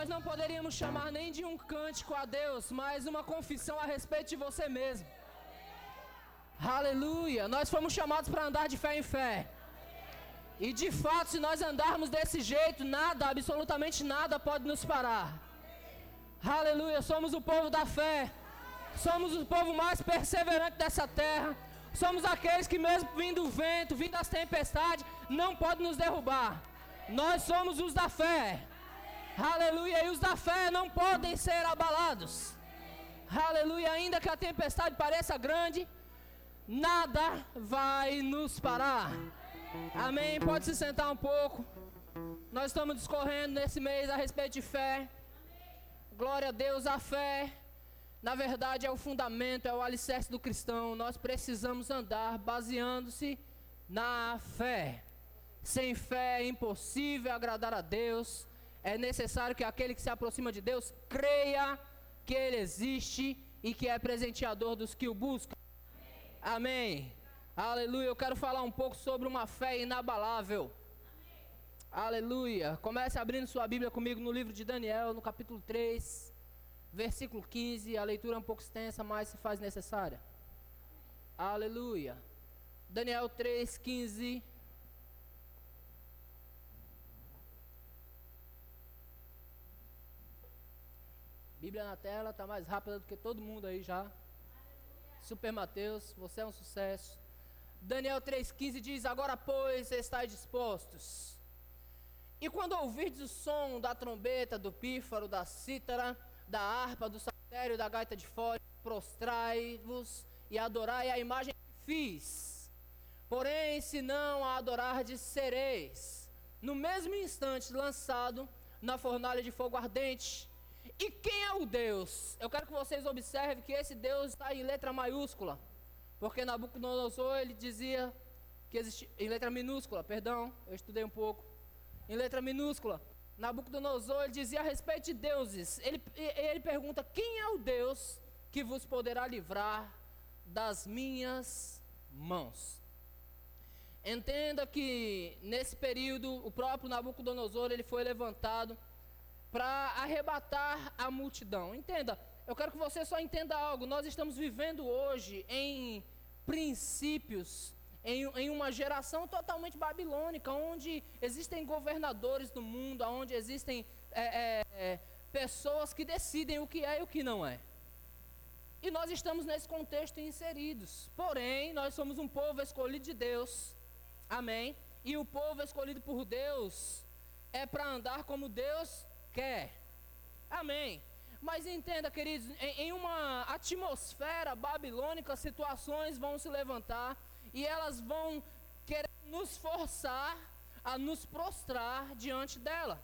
nós não poderíamos chamar nem de um cântico a Deus, mas uma confissão a respeito de você mesmo. Aleluia! Nós fomos chamados para andar de fé em fé. E de fato, se nós andarmos desse jeito, nada, absolutamente nada pode nos parar. Aleluia! Somos o povo da fé. Somos o povo mais perseverante dessa terra. Somos aqueles que, mesmo vindo o vento, vindo as tempestades, não pode nos derrubar. Nós somos os da fé. Aleluia. E os da fé não podem ser abalados. Aleluia. Ainda que a tempestade pareça grande, nada vai nos parar. Amém. Pode se sentar um pouco. Nós estamos discorrendo nesse mês a respeito de fé. Glória a Deus, a fé. Na verdade, é o fundamento, é o alicerce do cristão. Nós precisamos andar baseando-se na fé. Sem fé é impossível agradar a Deus. É necessário que aquele que se aproxima de Deus creia que Ele existe e que é presenteador dos que o buscam. Amém. Amém. Aleluia. Eu quero falar um pouco sobre uma fé inabalável. Amém. Aleluia. Comece abrindo sua Bíblia comigo no livro de Daniel, no capítulo 3, versículo 15. A leitura é um pouco extensa, mas se faz necessária. Aleluia. Daniel 3, 15. Bíblia na tela, está mais rápida do que todo mundo aí já. Super Mateus, você é um sucesso. Daniel 3,15 diz: Agora, pois, estáis dispostos. E quando ouvirdes o som da trombeta, do pífaro, da cítara, da harpa, do saltério, da gaita de fora, prostrai-vos e adorai a imagem que fiz. Porém, se não a adorardes, sereis, no mesmo instante, lançado na fornalha de fogo ardente. E quem é o Deus? Eu quero que vocês observem que esse Deus está em letra maiúscula. Porque Nabucodonosor ele dizia que existia em letra minúscula, perdão, eu estudei um pouco. Em letra minúscula, Nabucodonosor ele dizia a respeito de deuses. Ele, ele pergunta: "Quem é o Deus que vos poderá livrar das minhas mãos?" Entenda que nesse período o próprio Nabucodonosor ele foi levantado para arrebatar a multidão. Entenda, eu quero que você só entenda algo. Nós estamos vivendo hoje em princípios, em, em uma geração totalmente babilônica, onde existem governadores do mundo, onde existem é, é, é, pessoas que decidem o que é e o que não é. E nós estamos nesse contexto inseridos. Porém, nós somos um povo escolhido de Deus. Amém? E o povo escolhido por Deus é para andar como Deus quer. Amém. Mas entenda, queridos, em, uma atmosfera babilônica, situações vão se levantar e elas vão querer nos forçar a nos prostrar diante dela.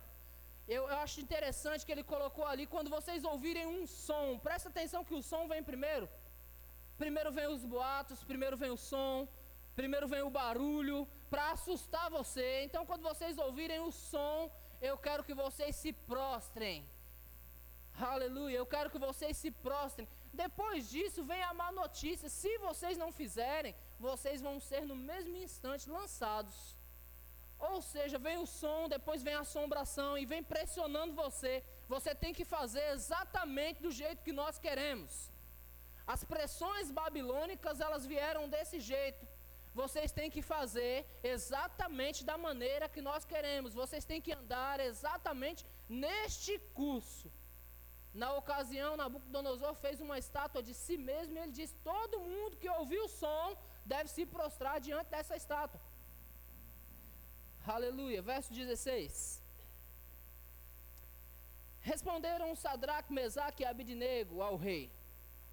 Eu, eu, acho interessante que ele colocou ali, quando vocês ouvirem um som, presta atenção que o som vem primeiro. Primeiro vem os boatos, primeiro vem o som, primeiro vem o barulho, para assustar você. Então, quando vocês ouvirem o som, eu quero que vocês se prostrem. Aleluia, eu quero que vocês se prostrem. Depois disso vem a má notícia: se vocês não fizerem, vocês vão ser no mesmo instante lançados. Ou seja, vem o som, depois vem a assombração e vem pressionando você. Você tem que fazer exatamente do jeito que nós queremos. As pressões babilônicas, elas vieram desse jeito vocês têm que fazer exatamente da maneira que nós queremos. Vocês têm que andar exatamente neste curso. Na ocasião, Nabucodonosor fez uma estátua de si mesmo e ele disse: Todo mundo que ouviu o som deve se prostrar diante dessa estátua. Aleluia. Verso 16. Responderam Sadraque, Mesaque e Abidnego ao rei: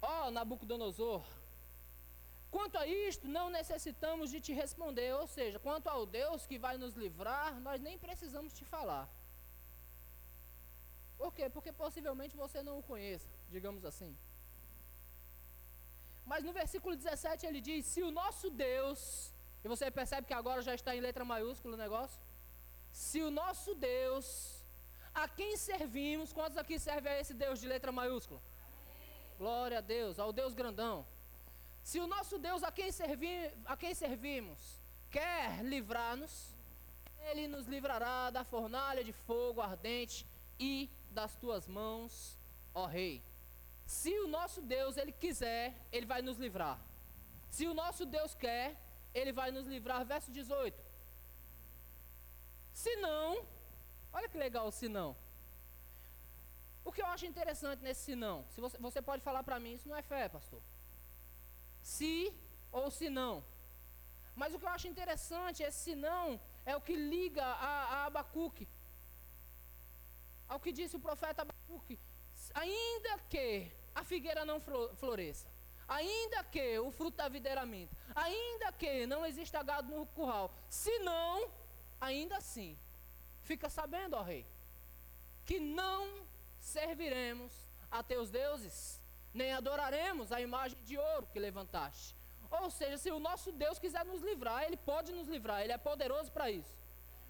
Ó oh, Nabucodonosor, Quanto a isto, não necessitamos de te responder, ou seja, quanto ao Deus que vai nos livrar, nós nem precisamos te falar. Por quê? Porque possivelmente você não o conheça, digamos assim. Mas no versículo 17 ele diz: Se o nosso Deus, e você percebe que agora já está em letra maiúscula o negócio, se o nosso Deus, a quem servimos, quantos aqui servem a esse Deus de letra maiúscula? Glória a Deus, ao Deus grandão. Se o nosso Deus a quem, servi, a quem servimos quer livrar-nos, Ele nos livrará da fornalha de fogo ardente e das tuas mãos, ó Rei. Se o nosso Deus, ele quiser, ele vai nos livrar. Se o nosso Deus quer, ele vai nos livrar. Verso 18. Se não, olha que legal o se não. O que eu acho interessante nesse se não, se você, você pode falar para mim, isso não é fé, pastor. Se ou se não. Mas o que eu acho interessante, esse se não, é o que liga a, a Abacuque. Ao que disse o profeta Abacuque. Ainda que a figueira não floresça, ainda que o fruto da videira minta, ainda que não exista gado no curral, se não, ainda assim, fica sabendo, ó rei, que não serviremos a teus deuses, nem adoraremos a imagem de ouro que levantaste. Ou seja, se o nosso Deus quiser nos livrar, Ele pode nos livrar, Ele é poderoso para isso.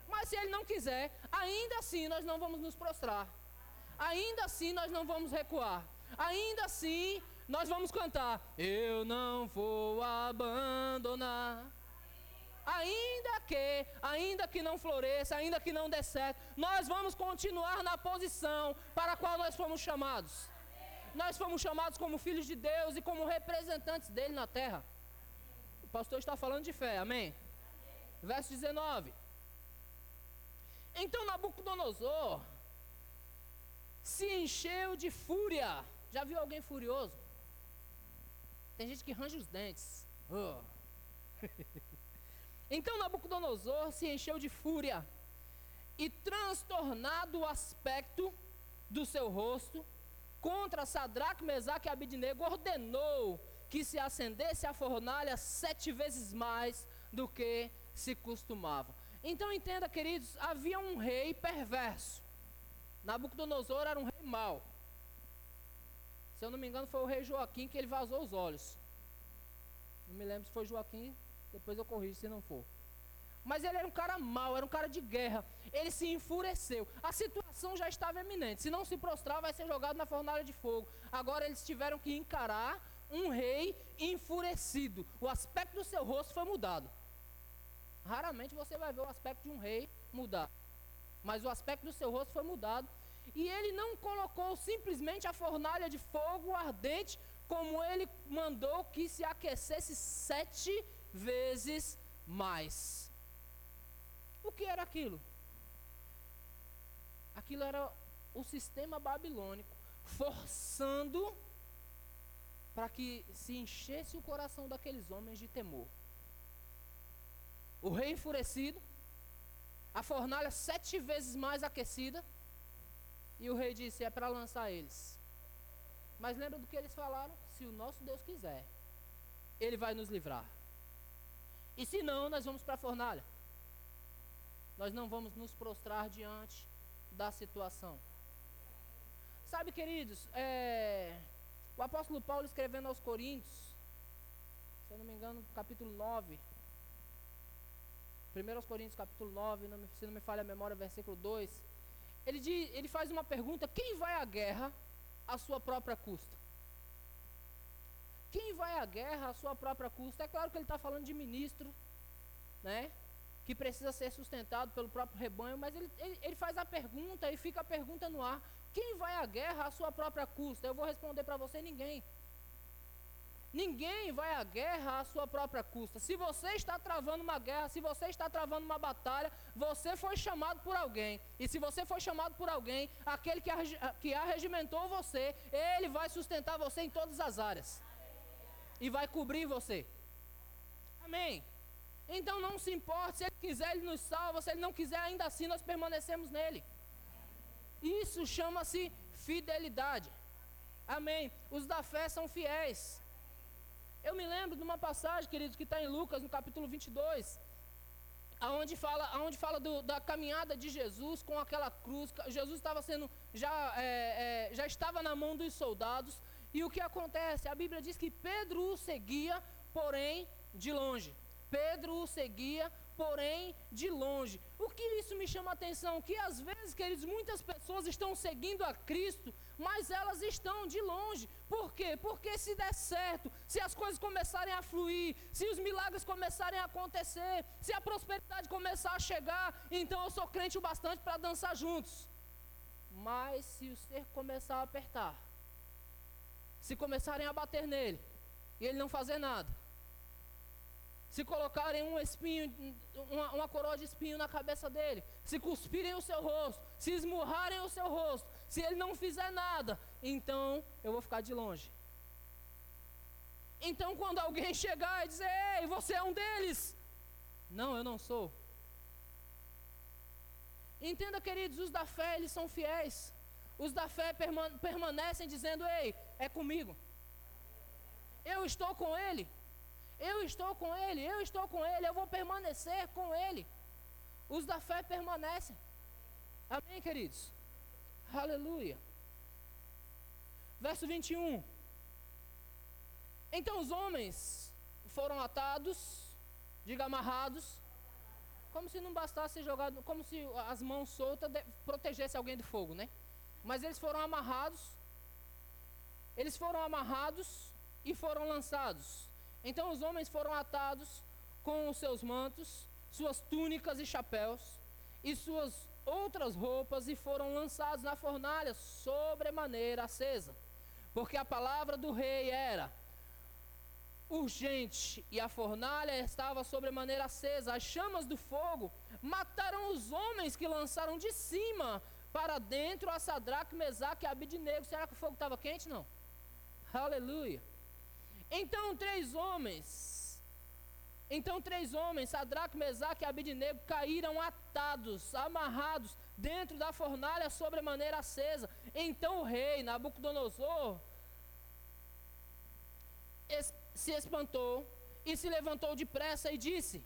Mas se Ele não quiser, ainda assim nós não vamos nos prostrar, ainda assim nós não vamos recuar, ainda assim nós vamos cantar: Eu não vou abandonar. Ainda que, ainda que não floresça, ainda que não dê certo, nós vamos continuar na posição para a qual nós fomos chamados. Nós fomos chamados como filhos de Deus e como representantes dele na terra. O pastor está falando de fé, amém? Verso 19. Então Nabucodonosor se encheu de fúria. Já viu alguém furioso? Tem gente que range os dentes. Oh. então Nabucodonosor se encheu de fúria e, transtornado o aspecto do seu rosto, contra Sadraque, Mesaque e Abidnego, ordenou que se acendesse a fornalha sete vezes mais do que se costumava. Então entenda, queridos, havia um rei perverso. Nabucodonosor era um rei mau. Se eu não me engano, foi o rei Joaquim que ele vazou os olhos. Não me lembro se foi Joaquim, depois eu corrijo se não for. Mas ele era um cara mau, era um cara de guerra. Ele se enfureceu. A situação já estava eminente. Se não se prostrar, vai ser jogado na fornalha de fogo. Agora eles tiveram que encarar um rei enfurecido. O aspecto do seu rosto foi mudado. Raramente você vai ver o aspecto de um rei mudar. Mas o aspecto do seu rosto foi mudado e ele não colocou simplesmente a fornalha de fogo ardente, como ele mandou que se aquecesse sete vezes mais. O que era aquilo? Aquilo era o sistema babilônico forçando para que se enchesse o coração daqueles homens de temor. O rei enfurecido, a fornalha sete vezes mais aquecida, e o rei disse: É para lançar eles. Mas lembra do que eles falaram? Se o nosso Deus quiser, Ele vai nos livrar. E se não, nós vamos para a fornalha. Nós não vamos nos prostrar diante da situação. Sabe, queridos, é, o apóstolo Paulo escrevendo aos Coríntios, se eu não me engano, capítulo 9, 1 Coríntios capítulo 9, não me, se não me falha a memória, versículo 2, ele, diz, ele faz uma pergunta: quem vai à guerra à sua própria custa? Quem vai à guerra à sua própria custa? É claro que ele está falando de ministro, né? Que precisa ser sustentado pelo próprio rebanho, mas ele, ele, ele faz a pergunta e fica a pergunta no ar: quem vai à guerra à sua própria custa? Eu vou responder para você: ninguém. Ninguém vai à guerra à sua própria custa. Se você está travando uma guerra, se você está travando uma batalha, você foi chamado por alguém. E se você foi chamado por alguém, aquele que, que arregimentou você, ele vai sustentar você em todas as áreas. E vai cobrir você. Amém. Então não se importe, se ele quiser, ele nos salva. Se ele não quiser, ainda assim nós permanecemos nele. Isso chama-se fidelidade. Amém. Os da fé são fiéis. Eu me lembro de uma passagem, queridos, que está em Lucas, no capítulo 22, aonde fala, aonde fala do, da caminhada de Jesus com aquela cruz. Jesus estava sendo, já, é, é, já estava na mão dos soldados. E o que acontece? A Bíblia diz que Pedro o seguia, porém de longe. Pedro o seguia, porém de longe. O que isso me chama a atenção? Que às vezes, queridos, muitas pessoas estão seguindo a Cristo, mas elas estão de longe. Por quê? Porque se der certo, se as coisas começarem a fluir, se os milagres começarem a acontecer, se a prosperidade começar a chegar, então eu sou crente o bastante para dançar juntos. Mas se o cerco começar a apertar, se começarem a bater nele e ele não fazer nada, se colocarem um espinho, uma, uma, coroa de espinho na cabeça dele, se cuspirem o seu rosto, se esmurrarem o seu rosto, se ele não fizer nada, então eu vou ficar de longe. Então, quando alguém chegar e dizer, ei, você é um deles, não, eu não sou. Entenda, queridos, os da fé, eles são fiéis. Os da fé permanecem dizendo: Ei, é comigo. Eu estou com Ele. Eu estou com Ele. Eu estou com Ele. Eu vou permanecer com Ele. Os da fé permanecem. Amém, queridos? Aleluia. Verso 21. Então os homens foram atados, diga amarrados, como se não bastasse jogado, como se as mãos soltas protegesse alguém do fogo, né? Mas eles foram amarrados. Eles foram amarrados e foram lançados. Então os homens foram atados com os seus mantos, suas túnicas e chapéus, e suas outras roupas, e foram lançados na fornalha sobremaneira acesa. Porque a palavra do rei era urgente, e a fornalha estava sobremaneira acesa. As chamas do fogo mataram os homens que lançaram de cima para dentro a Sadraque, Mesaque e Abidnego. Será que o fogo estava quente? Não. Aleluia. Então três homens, então três homens, Sadraque, Mesaque e Abidnego, caíram atados, amarrados, dentro da fornalha sobremaneira acesa. Então o rei Nabucodonosor se espantou e se levantou depressa e disse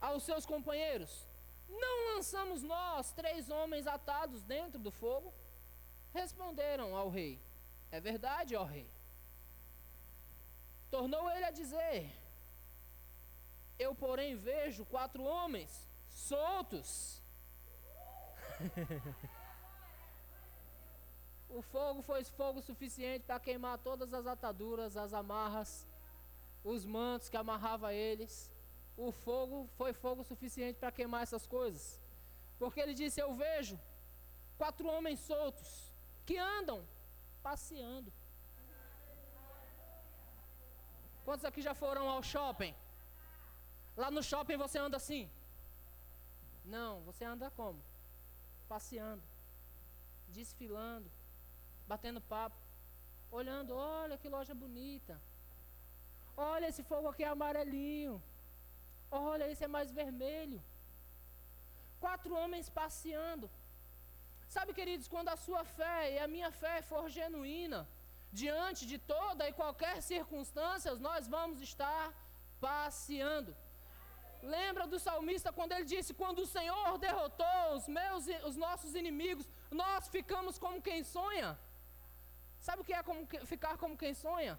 aos seus companheiros: não lançamos nós três homens atados dentro do fogo? Responderam ao rei: É verdade, ó rei. Tornou ele a dizer: Eu, porém, vejo quatro homens soltos. o fogo foi fogo suficiente para queimar todas as ataduras, as amarras, os mantos que amarrava eles o fogo foi fogo suficiente para queimar essas coisas. Porque ele disse: Eu vejo quatro homens soltos que andam passeando. Quantos aqui já foram ao shopping? Lá no shopping você anda assim? Não, você anda como? Passeando, desfilando, batendo papo, olhando, olha que loja bonita. Olha esse fogo aqui é amarelinho. Olha, esse é mais vermelho. Quatro homens passeando. Sabe, queridos, quando a sua fé e a minha fé for genuína, diante de toda e qualquer circunstância, nós vamos estar passeando. Lembra do salmista quando ele disse: Quando o Senhor derrotou os meus, os nossos inimigos, nós ficamos como quem sonha. Sabe o que é como, ficar como quem sonha?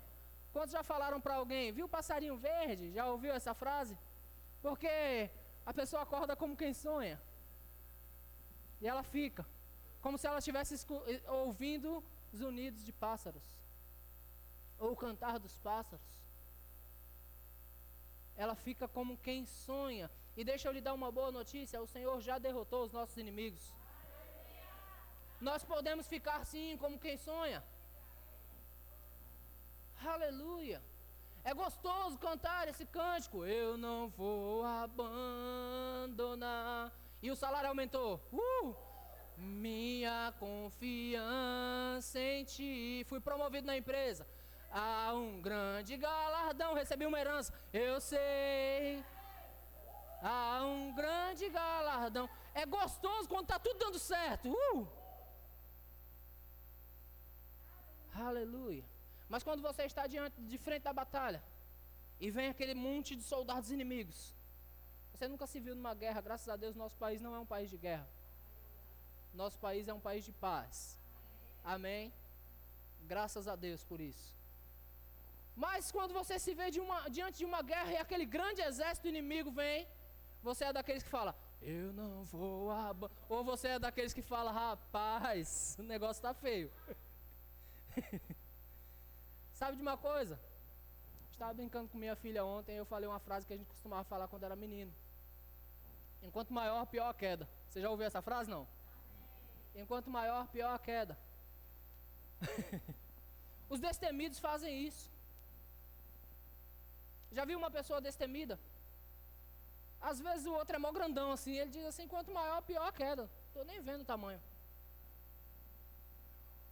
Quantos já falaram para alguém? Viu o passarinho verde? Já ouviu essa frase? Porque a pessoa acorda como quem sonha. E ela fica. Como se ela estivesse ouvindo zunidos de pássaros. Ou o cantar dos pássaros. Ela fica como quem sonha. E deixa eu lhe dar uma boa notícia: o Senhor já derrotou os nossos inimigos. Nós podemos ficar sim como quem sonha. Aleluia. É gostoso cantar esse cântico. Eu não vou abandonar. E o salário aumentou. Uh! Minha confiança em ti. Fui promovido na empresa. Há um grande galardão. Recebi uma herança. Eu sei. Há um grande galardão. É gostoso quando está tudo dando certo. Uh! Aleluia. Mas quando você está diante de frente da batalha e vem aquele monte de soldados inimigos, você nunca se viu numa guerra, graças a Deus, nosso país não é um país de guerra. Nosso país é um país de paz. Amém? Graças a Deus por isso. Mas quando você se vê de uma, diante de uma guerra e aquele grande exército inimigo vem, você é daqueles que fala, eu não vou abandonar. Ou você é daqueles que fala, rapaz, o negócio está feio. Sabe de uma coisa? Estava brincando com minha filha ontem eu falei uma frase que a gente costumava falar quando era menino. Enquanto maior, pior a queda. Você já ouviu essa frase? Não? Enquanto maior, pior a queda. Os destemidos fazem isso. Já viu uma pessoa destemida? Às vezes o outro é mó grandão assim, ele diz assim, quanto maior, pior a queda. Estou nem vendo o tamanho.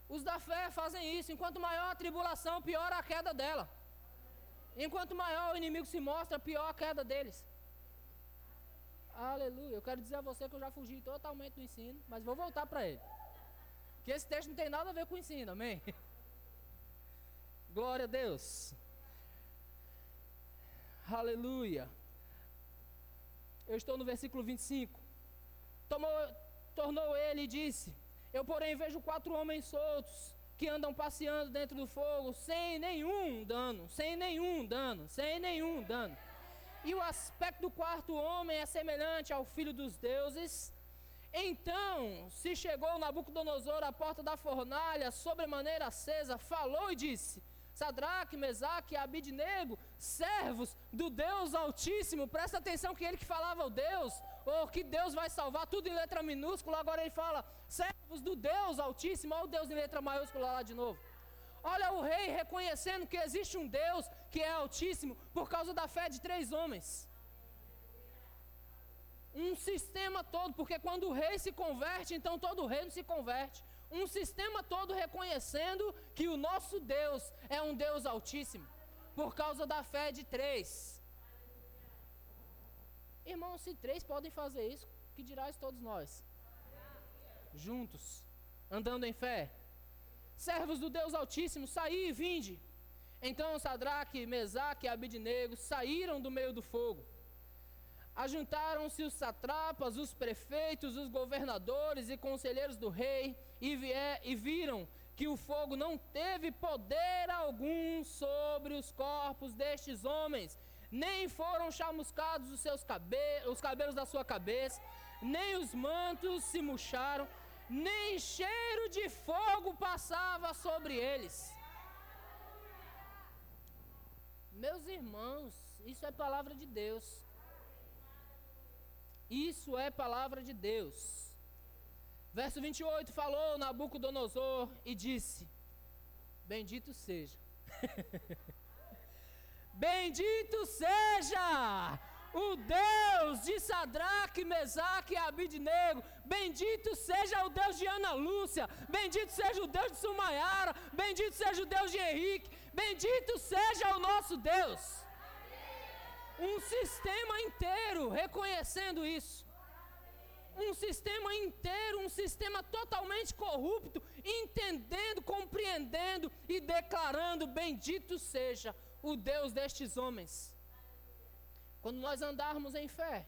Os da fé fazem isso, enquanto maior a tribulação, pior a queda dela. Enquanto maior o inimigo se mostra, pior a queda deles. Aleluia. Eu quero dizer a você que eu já fugi totalmente do ensino, mas vou voltar para ele. Que esse texto não tem nada a ver com o ensino, amém? Glória a Deus. Aleluia. Eu estou no versículo 25. Tomou, tornou ele e disse: Eu, porém, vejo quatro homens soltos que andam passeando dentro do fogo sem nenhum dano, sem nenhum dano, sem nenhum dano. E o aspecto do quarto homem é semelhante ao filho dos deuses. Então se chegou Nabucodonosor à porta da fornalha, sobremaneira acesa, falou e disse: Sadraque, Mesaque e Abidnego, servos do Deus Altíssimo, presta atenção que ele que falava o Deus, ou que Deus vai salvar, tudo em letra minúscula, agora ele fala, servos do Deus Altíssimo, olha o Deus em letra maiúscula lá de novo. Olha o rei reconhecendo que existe um Deus que é Altíssimo por causa da fé de três homens. Um sistema todo, porque quando o rei se converte, então todo o reino se converte um sistema todo reconhecendo que o nosso Deus é um Deus altíssimo, por causa da fé de três. Irmão, se três podem fazer isso, que dirás todos nós? Juntos, andando em fé. Servos do Deus Altíssimo, saí e vinde. Então Sadraque, Mesaque e Abidnego saíram do meio do fogo ajuntaram-se os satrapas, os prefeitos, os governadores e conselheiros do rei, e, vier, e viram que o fogo não teve poder algum sobre os corpos destes homens, nem foram chamuscados os seus cabelos, os cabelos da sua cabeça, nem os mantos se murcharam, nem cheiro de fogo passava sobre eles. Meus irmãos, isso é palavra de Deus. Isso é palavra de Deus. Verso 28 falou Nabucodonosor e disse: Bendito seja. Bendito seja o Deus de Sadraque, Mesaque e Abidnego. Bendito seja o Deus de Ana Lúcia. Bendito seja o Deus de Sumaiara. Bendito seja o Deus de Henrique. Bendito seja o nosso Deus um sistema inteiro reconhecendo isso. Um sistema inteiro, um sistema totalmente corrupto, entendendo, compreendendo e declarando: Bendito seja o Deus destes homens. Quando nós andarmos em fé,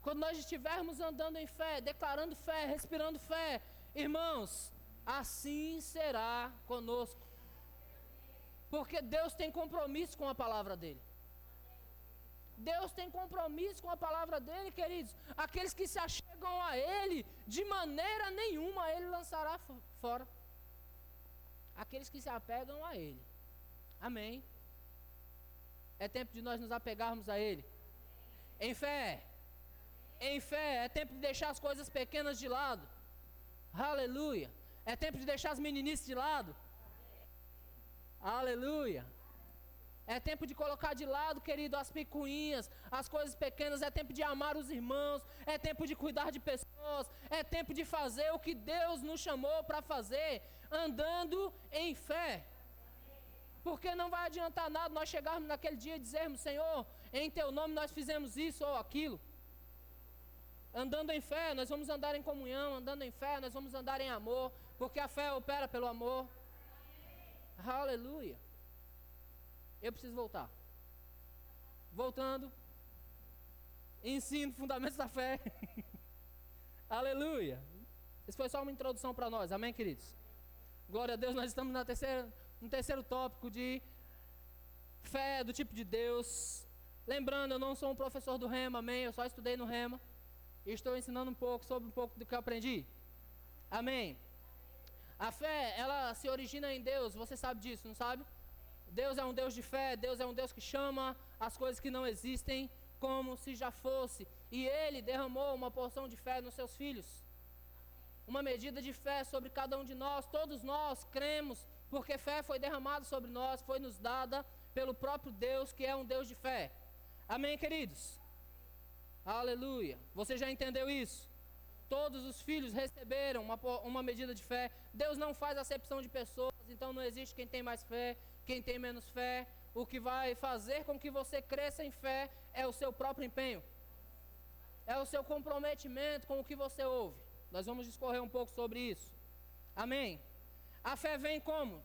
quando nós estivermos andando em fé, declarando fé, respirando fé, irmãos, assim será conosco. Porque Deus tem compromisso com a palavra dele. Deus tem compromisso com a palavra dele, queridos. Aqueles que se achegam a ele, de maneira nenhuma ele lançará fora. Aqueles que se apegam a ele. Amém. É tempo de nós nos apegarmos a ele. Em fé. Em fé. É tempo de deixar as coisas pequenas de lado. Aleluia. É tempo de deixar as meninices de lado. Aleluia. É tempo de colocar de lado, querido, as picuinhas, as coisas pequenas. É tempo de amar os irmãos. É tempo de cuidar de pessoas. É tempo de fazer o que Deus nos chamou para fazer, andando em fé. Porque não vai adiantar nada nós chegarmos naquele dia e dizermos: Senhor, em Teu nome nós fizemos isso ou aquilo. Andando em fé, nós vamos andar em comunhão. Andando em fé, nós vamos andar em amor. Porque a fé opera pelo amor. Aleluia. Eu preciso voltar. Voltando. Ensino fundamentos da fé. Aleluia. Isso foi só uma introdução para nós. Amém, queridos? Glória a Deus. Nós estamos na terceira, no terceiro tópico de fé do tipo de Deus. Lembrando, eu não sou um professor do Rema, amém? Eu só estudei no Rema. E estou ensinando um pouco sobre um pouco do que eu aprendi. Amém. A fé, ela se origina em Deus, você sabe disso, não sabe? Deus é um Deus de fé, Deus é um Deus que chama as coisas que não existem como se já fosse. E Ele derramou uma porção de fé nos seus filhos. uma medida de fé sobre cada um de nós. Todos nós cremos, porque fé foi derramada sobre nós, foi nos dada pelo próprio Deus, que é um Deus de fé. Amém, queridos? Aleluia. Você já entendeu isso? Todos os filhos receberam uma, uma medida de fé. Deus não faz acepção de pessoas, então não existe quem tem mais fé, quem tem menos fé. O que vai fazer com que você cresça em fé é o seu próprio empenho, é o seu comprometimento com o que você ouve. Nós vamos discorrer um pouco sobre isso. Amém? A fé vem como?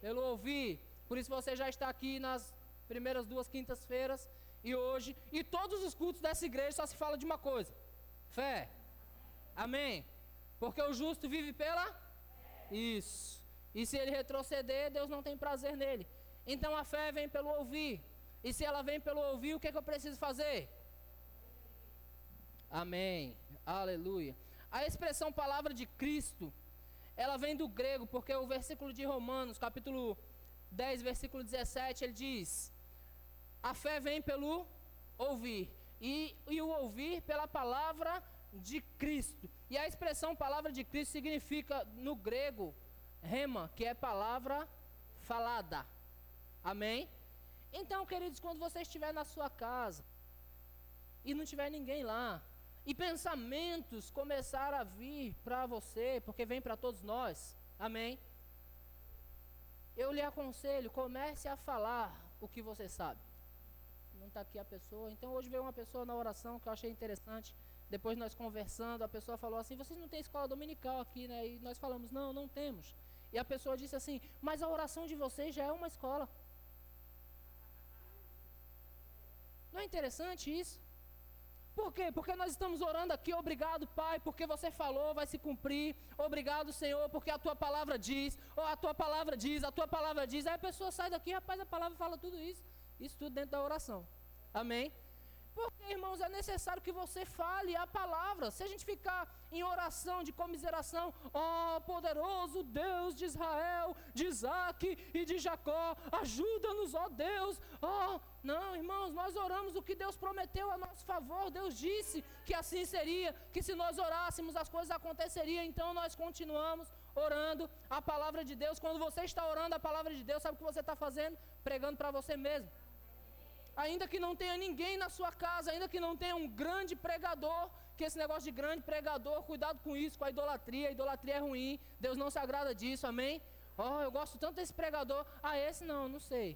Pelo ouvir. Por isso você já está aqui nas primeiras duas quintas-feiras e hoje. E todos os cultos dessa igreja só se fala de uma coisa: fé. Amém? Porque o justo vive pela? Isso. E se ele retroceder, Deus não tem prazer nele. Então a fé vem pelo ouvir. E se ela vem pelo ouvir, o que, é que eu preciso fazer? Amém. Aleluia. A expressão palavra de Cristo, ela vem do grego, porque o versículo de Romanos, capítulo 10, versículo 17, ele diz: A fé vem pelo ouvir, e, e o ouvir pela palavra de Cristo. E a expressão palavra de Cristo significa no grego rema, que é palavra falada. Amém? Então, queridos, quando você estiver na sua casa e não tiver ninguém lá, e pensamentos começar a vir para você, porque vem para todos nós. Amém? Eu lhe aconselho, comece a falar o que você sabe. Não está aqui a pessoa. Então hoje veio uma pessoa na oração que eu achei interessante. Depois nós conversando, a pessoa falou assim: vocês não têm escola dominical aqui, né? E nós falamos: não, não temos. E a pessoa disse assim: mas a oração de vocês já é uma escola. Não é interessante isso? Por quê? Porque nós estamos orando aqui, obrigado, Pai, porque você falou, vai se cumprir. Obrigado, Senhor, porque a tua palavra diz, ou a tua palavra diz, a tua palavra diz. Aí a pessoa sai daqui, rapaz, a palavra fala tudo isso. Isso tudo dentro da oração. Amém? Porque, irmãos, é necessário que você fale a palavra. Se a gente ficar em oração de comiseração, ó oh, poderoso Deus de Israel, de Isaac e de Jacó, ajuda-nos, ó Deus. Ó, oh, não, irmãos, nós oramos o que Deus prometeu a nosso favor. Deus disse que assim seria, que se nós orássemos as coisas aconteceriam. Então nós continuamos orando a palavra de Deus. Quando você está orando a palavra de Deus, sabe o que você está fazendo? Pregando para você mesmo ainda que não tenha ninguém na sua casa, ainda que não tenha um grande pregador, que esse negócio de grande pregador, cuidado com isso, com a idolatria, a idolatria é ruim, Deus não se agrada disso, amém? Oh, eu gosto tanto desse pregador, ah, esse não, não sei.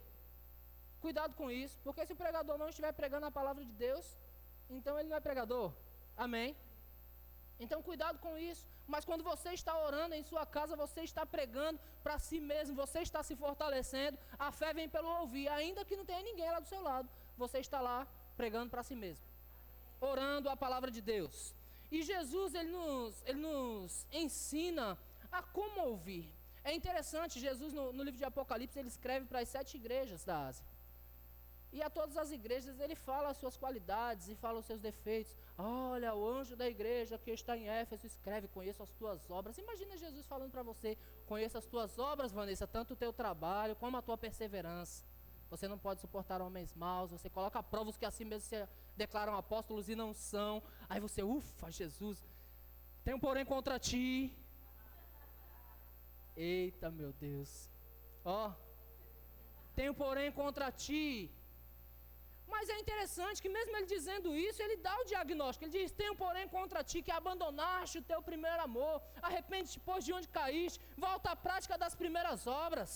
Cuidado com isso, porque se o pregador não estiver pregando a palavra de Deus, então ele não é pregador, amém? Então cuidado com isso. Mas quando você está orando em sua casa, você está pregando para si mesmo, você está se fortalecendo. A fé vem pelo ouvir, ainda que não tenha ninguém lá do seu lado. Você está lá pregando para si mesmo, orando a palavra de Deus. E Jesus, ele nos, ele nos ensina a como ouvir. É interessante, Jesus, no, no livro de Apocalipse, ele escreve para as sete igrejas da Ásia. E a todas as igrejas ele fala as suas qualidades e fala os seus defeitos. Olha, o anjo da igreja que está em Éfeso escreve: Conheço as tuas obras. Imagina Jesus falando para você: Conheço as tuas obras, Vanessa, tanto o teu trabalho como a tua perseverança. Você não pode suportar homens maus. Você coloca provas que assim mesmo se declaram apóstolos e não são. Aí você, ufa, Jesus. Tenho porém contra ti. Eita, meu Deus. Ó. Tenho porém contra ti mas é interessante que, mesmo ele dizendo isso, ele dá o diagnóstico. Ele diz: Tenho, porém, contra ti que abandonaste o teu primeiro amor, arrepende-te, pois, de onde caíste, volta à prática das primeiras obras.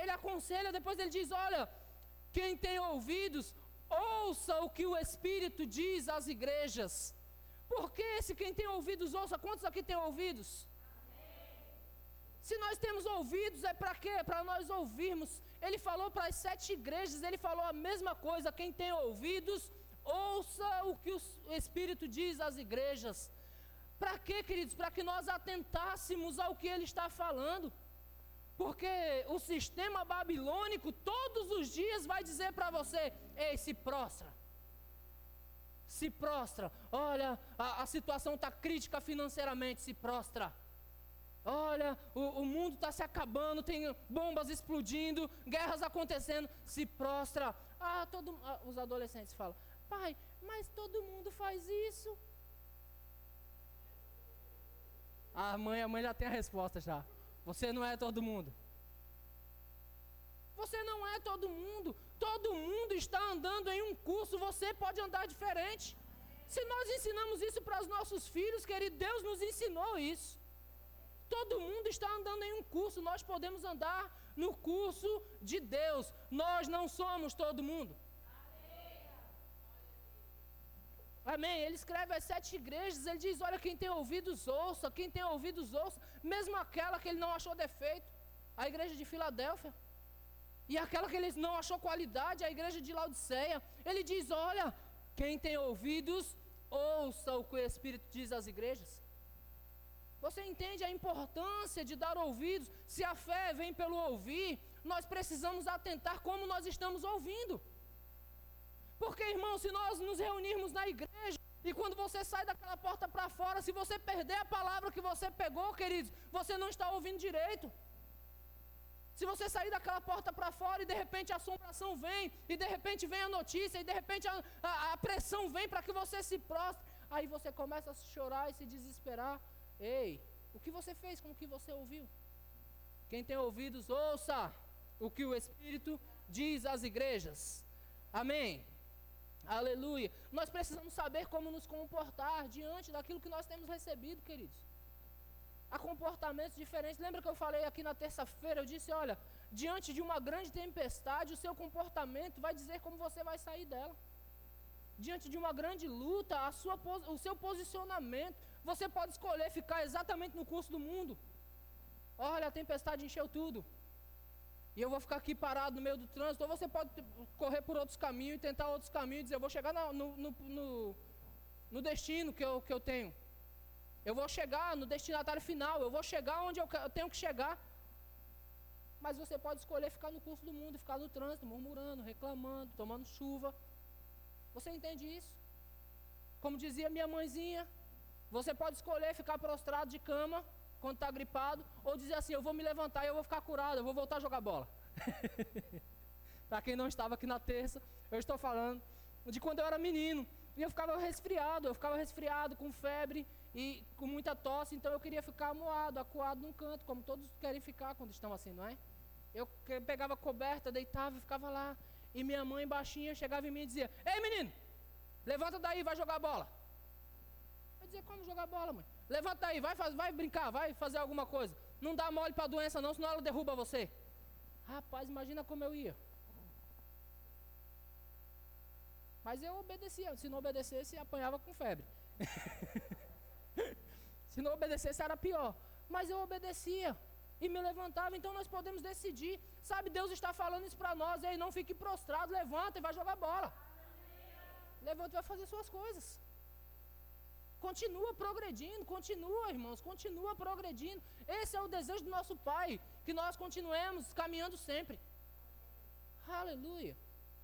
Ele aconselha, depois ele diz: Olha, quem tem ouvidos, ouça o que o Espírito diz às igrejas. Porque esse quem tem ouvidos, ouça. Quantos aqui têm ouvidos? Se nós temos ouvidos, é para quê? Para nós ouvirmos ele falou para as sete igrejas, ele falou a mesma coisa. Quem tem ouvidos, ouça o que o Espírito diz às igrejas. Para quê, queridos? Para que nós atentássemos ao que ele está falando. Porque o sistema babilônico todos os dias vai dizer para você: ei, se prostra. Se prostra. Olha, a, a situação está crítica financeiramente, se prostra. Olha, o, o mundo está se acabando, tem bombas explodindo, guerras acontecendo, se prostra. Ah, todo, ah, os adolescentes falam, pai, mas todo mundo faz isso. A mãe, a mãe já tem a resposta já. Você não é todo mundo. Você não é todo mundo. Todo mundo está andando em um curso, você pode andar diferente. Se nós ensinamos isso para os nossos filhos, querido, Deus nos ensinou isso. Todo mundo está andando em um curso, nós podemos andar no curso de Deus. Nós não somos todo mundo. Amém. Ele escreve as sete igrejas, ele diz: Olha, quem tem ouvidos, ouça, quem tem ouvidos, ouça, mesmo aquela que ele não achou defeito, a igreja de Filadélfia, e aquela que ele não achou qualidade, a igreja de Laodiceia. Ele diz: Olha, quem tem ouvidos, ouça o que o Espírito diz às igrejas. Você entende a importância de dar ouvidos? Se a fé vem pelo ouvir, nós precisamos atentar como nós estamos ouvindo. Porque, irmão, se nós nos reunirmos na igreja e quando você sai daquela porta para fora, se você perder a palavra que você pegou, queridos, você não está ouvindo direito. Se você sair daquela porta para fora e de repente a assombração vem, e de repente vem a notícia, e de repente a, a, a pressão vem para que você se prostre, aí você começa a chorar e se desesperar. Ei, o que você fez com o que você ouviu? Quem tem ouvidos, ouça o que o Espírito diz às igrejas. Amém. Aleluia. Nós precisamos saber como nos comportar diante daquilo que nós temos recebido, queridos. Há comportamentos diferentes. Lembra que eu falei aqui na terça-feira? Eu disse: olha, diante de uma grande tempestade, o seu comportamento vai dizer como você vai sair dela. Diante de uma grande luta, a sua, o seu posicionamento você pode escolher ficar exatamente no curso do mundo. Olha, a tempestade encheu tudo. E eu vou ficar aqui parado no meio do trânsito. Ou você pode correr por outros caminhos e tentar outros caminhos e dizer, eu vou chegar no, no, no, no destino que eu, que eu tenho. Eu vou chegar no destinatário final. Eu vou chegar onde eu, eu tenho que chegar. Mas você pode escolher ficar no curso do mundo, ficar no trânsito, murmurando, reclamando, tomando chuva. Você entende isso? Como dizia minha mãezinha, você pode escolher ficar prostrado de cama quando está gripado, ou dizer assim: eu vou me levantar e eu vou ficar curado, eu vou voltar a jogar bola. Para quem não estava aqui na terça, eu estou falando de quando eu era menino. E eu ficava resfriado, eu ficava resfriado, com febre e com muita tosse, então eu queria ficar moado, acuado num canto, como todos querem ficar quando estão assim, não é? Eu pegava coberta, deitava e ficava lá. E minha mãe baixinha chegava em mim e dizia: Ei menino, levanta daí, vai jogar bola dizer como jogar bola, mãe. Levanta aí, vai, faz, vai brincar, vai fazer alguma coisa. Não dá mole para a doença não, senão ela derruba você. Rapaz, imagina como eu ia. Mas eu obedecia. Se não obedecesse, apanhava com febre. Se não obedecesse, era pior. Mas eu obedecia e me levantava. Então nós podemos decidir. Sabe, Deus está falando isso para nós. Ei, não fique prostrado, levanta e vai jogar bola. Levanta e vai fazer suas coisas. Continua progredindo, continua, irmãos, continua progredindo. Esse é o desejo do nosso Pai, que nós continuemos caminhando sempre. Aleluia.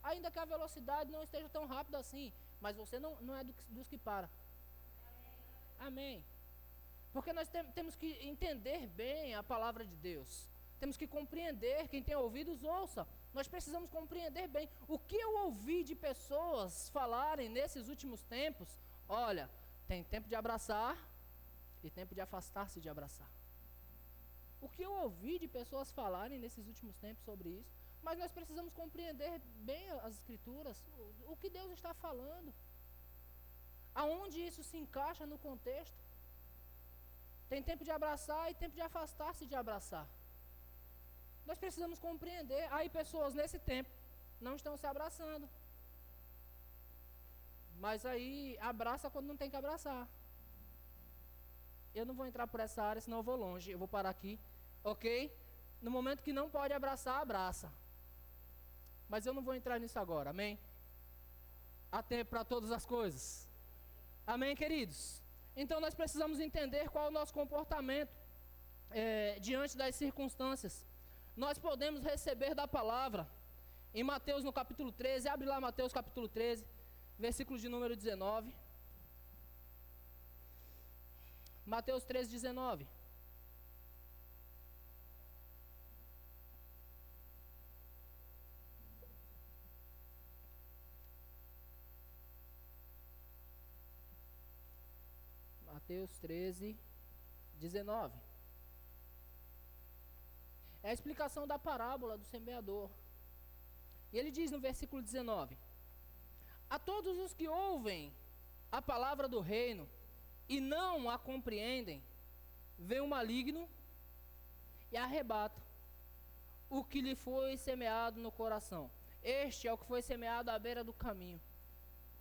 Ainda que a velocidade não esteja tão rápida assim, mas você não, não é dos que para. Amém. Porque nós tem, temos que entender bem a palavra de Deus. Temos que compreender, quem tem ouvidos, ouça. Nós precisamos compreender bem. O que eu ouvi de pessoas falarem nesses últimos tempos, olha, tem tempo de abraçar e tempo de afastar-se de abraçar. O que eu ouvi de pessoas falarem nesses últimos tempos sobre isso, mas nós precisamos compreender bem as escrituras, o, que Deus está falando. Aonde isso se encaixa no contexto. Tem tempo de abraçar e tempo de afastar-se de abraçar. Nós precisamos compreender. Aí pessoas nesse tempo não estão se abraçando. Mas aí abraça quando não tem que abraçar. Eu não vou entrar por essa área, senão eu vou longe. Eu vou parar aqui, ok? No momento que não pode abraçar, abraça. Mas eu não vou entrar nisso agora, amém? Há tempo para todas as coisas. Amém, queridos? Então nós precisamos entender qual é o nosso comportamento é, diante das circunstâncias. Nós podemos receber da palavra. Em Mateus no capítulo 13, abre lá Mateus capítulo 13 versículo de número 19. Mateus 13, 19. Mateus 13, 19. É a explicação da parábola do semeador. E ele diz no versículo 19: A todos os que ouvem a palavra do reino e não a compreendem, vem o maligno e arrebata o que lhe foi semeado no coração. Este é o que foi semeado à beira do caminho.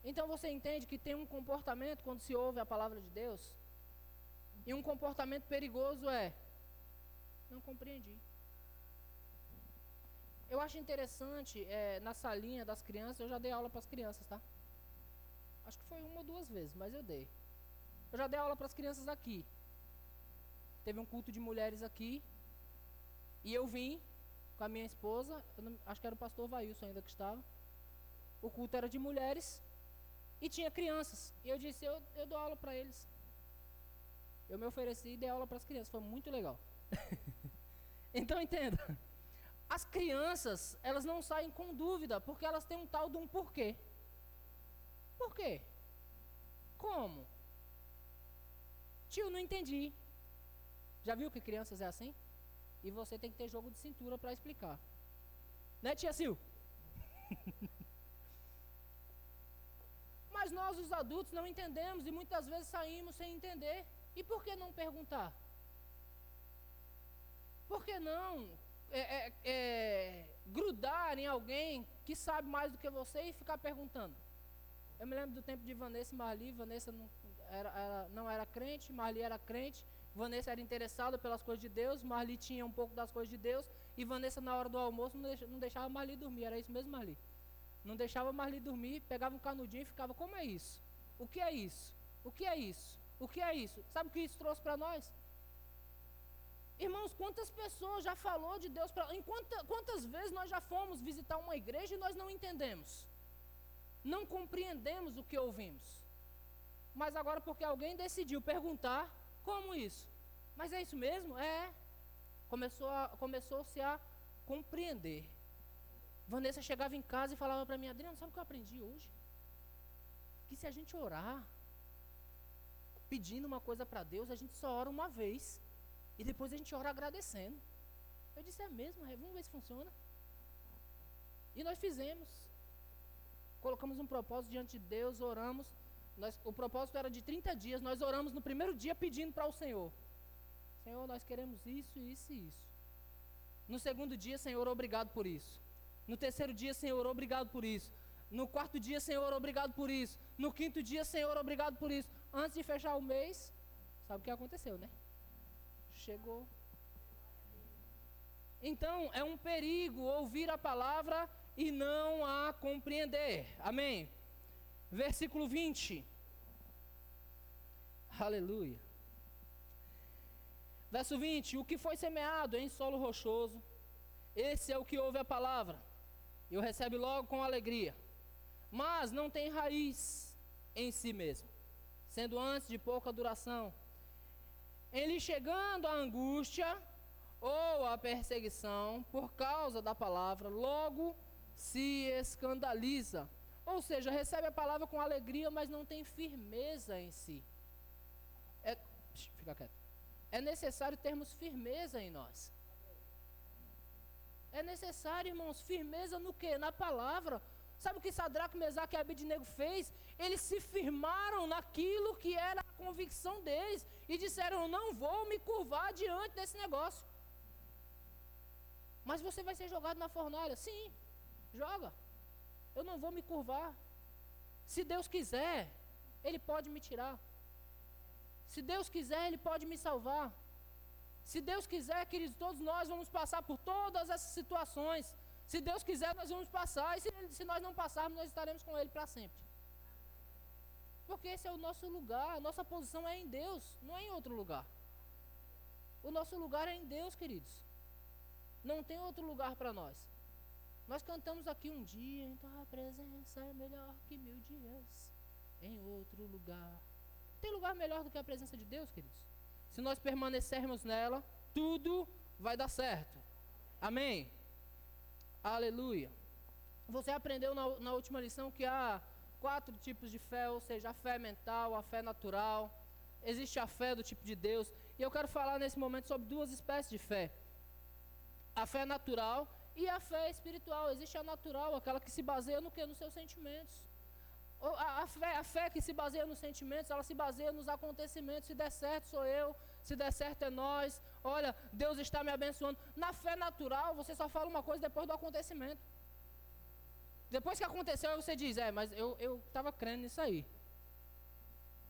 Então você entende que tem um comportamento quando se ouve a palavra de Deus? E um comportamento perigoso é: não compreendi. Eu acho interessante, é, na salinha das crianças, eu já dei aula para as crianças, tá? Acho que foi uma ou duas vezes, mas eu dei. Eu já dei aula para as crianças aqui. Teve um culto de mulheres aqui. E eu vim com a minha esposa, não, acho que era o pastor Vailson ainda que estava. O culto era de mulheres e tinha crianças. E eu disse, eu, eu dou aula para eles. Eu me ofereci e dei aula para as crianças. Foi muito legal. então entenda. As crianças, elas não saem com dúvida, porque elas têm um tal de um porquê. Por quê? Como? Tio, não entendi. Já viu que crianças é assim? E você tem que ter jogo de cintura para explicar. Né, tia Sil? Mas nós, os adultos, não entendemos e muitas vezes saímos sem entender. E por que não perguntar? Por que não é, é, é, grudar em alguém que sabe mais do que você e ficar perguntando. Eu me lembro do tempo de Vanessa e Marli. Vanessa não era, era, não era crente, Marli era crente. Vanessa era interessada pelas coisas de Deus, Marli tinha um pouco das coisas de Deus. E Vanessa, na hora do almoço, não deixava, não deixava Marli dormir. Era isso mesmo, Marli? Não deixava Marli dormir, pegava um canudinho e ficava: Como é isso? O que é isso? O que é isso? O que é isso? Sabe o que isso trouxe para nós? Irmãos, quantas pessoas já falou de Deus para. Quanta, quantas vezes nós já fomos visitar uma igreja e nós não entendemos? Não compreendemos o que ouvimos. Mas agora, porque alguém decidiu perguntar, como isso? Mas é isso mesmo? É. Começou a, começou-se a compreender. Vanessa chegava em casa e falava para mim, Adriano, sabe o que eu aprendi hoje? Que se a gente orar, pedindo uma coisa para Deus, a gente só ora uma vez. E depois a gente ora agradecendo. Eu disse, é mesmo, vamos ver se funciona. E nós fizemos. Colocamos um propósito diante de Deus, oramos. Nós, o propósito era de 30 dias. Nós oramos no primeiro dia pedindo para o Senhor. Senhor, nós queremos isso, isso e isso. No segundo dia, Senhor, obrigado por isso. No terceiro dia, Senhor, obrigado por isso. No quarto dia, Senhor, obrigado por isso. No quinto dia, Senhor, obrigado por isso. Antes de fechar o mês, sabe o que aconteceu, né? Chegou. Então, é um perigo ouvir a palavra e não a compreender. Amém. Versículo 20. Aleluia. Verso 20: O que foi semeado em solo rochoso, esse é o que ouve a palavra e o recebe logo com alegria, mas não tem raiz em si mesmo, sendo antes de pouca duração ele chegando à angústia ou à perseguição por causa da palavra, logo se escandaliza. Ou seja, recebe a palavra com alegria, mas não tem firmeza em si. É, fica quieto. É necessário termos firmeza em nós. É necessário, irmãos, firmeza no que? Na palavra. Sabe o que Sadraque, Mesaque e Abednego fez? Eles se firmaram naquilo que era convicção deles e disseram: não vou me curvar diante desse negócio. Mas você vai ser jogado na fornalha. Sim, joga. Eu não vou me curvar. Se Deus quiser, Ele pode me tirar. Se Deus quiser, Ele pode me salvar. Se Deus quiser, queridos, todos nós vamos passar por todas essas situações. Se Deus quiser, nós vamos passar. E se, se nós não passarmos, nós estaremos com Ele para sempre. Porque esse é o nosso lugar. A nossa posição é em Deus, não é em outro lugar. O nosso lugar é em Deus, queridos. Não tem outro lugar para nós. Nós cantamos aqui um dia, então a presença é melhor que mil dias em outro lugar. Tem lugar melhor do que a presença de Deus, queridos? Se nós permanecermos nela, tudo vai dar certo. Amém? Aleluia. Você aprendeu na, na última lição que há quatro tipos de fé, ou seja, a fé mental, a fé natural, existe a fé do tipo de Deus E eu quero falar nesse momento sobre duas espécies de fé: a fé natural e a fé espiritual. Existe a natural, aquela que se baseia no que? Nos seus sentimentos. A, a, fé, a fé que se baseia nos sentimentos, ela se baseia nos acontecimentos. Se der certo, sou eu. Se der certo, é nós. Olha, Deus está me abençoando. Na fé natural, você só fala uma coisa depois do acontecimento. Depois que aconteceu, você diz: É, mas eu estava crendo nisso aí.